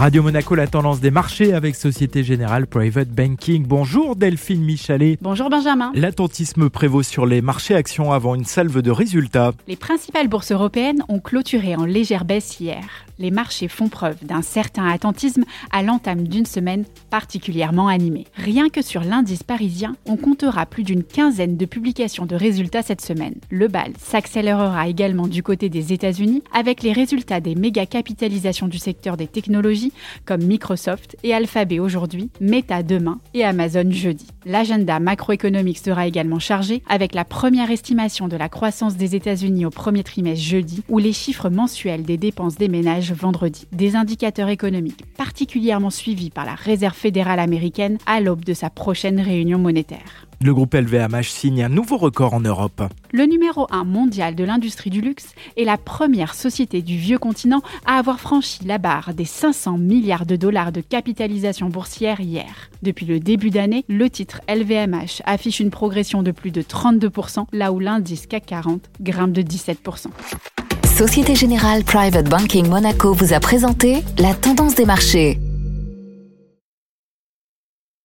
Radio Monaco, la tendance des marchés avec Société Générale Private Banking. Bonjour Delphine Michalet. Bonjour Benjamin. L'attentisme prévaut sur les marchés actions avant une salve de résultats. Les principales bourses européennes ont clôturé en légère baisse hier. Les marchés font preuve d'un certain attentisme à l'entame d'une semaine particulièrement animée. Rien que sur l'indice parisien, on comptera plus d'une quinzaine de publications de résultats cette semaine. Le bal s'accélérera également du côté des États-Unis avec les résultats des méga capitalisations du secteur des technologies comme Microsoft et Alphabet aujourd'hui, Meta demain et Amazon jeudi. L'agenda macroéconomique sera également chargé avec la première estimation de la croissance des États-Unis au premier trimestre jeudi ou les chiffres mensuels des dépenses des ménages vendredi. Des indicateurs économiques particulièrement suivis par la Réserve fédérale américaine à l'aube de sa prochaine réunion monétaire. Le groupe LVMH signe un nouveau record en Europe. Le numéro 1 mondial de l'industrie du luxe est la première société du vieux continent à avoir franchi la barre des 500 milliards de dollars de capitalisation boursière hier. Depuis le début d'année, le titre LVMH affiche une progression de plus de 32%, là où l'indice CAC 40 grimpe de 17%. Société Générale Private Banking Monaco vous a présenté la tendance des marchés.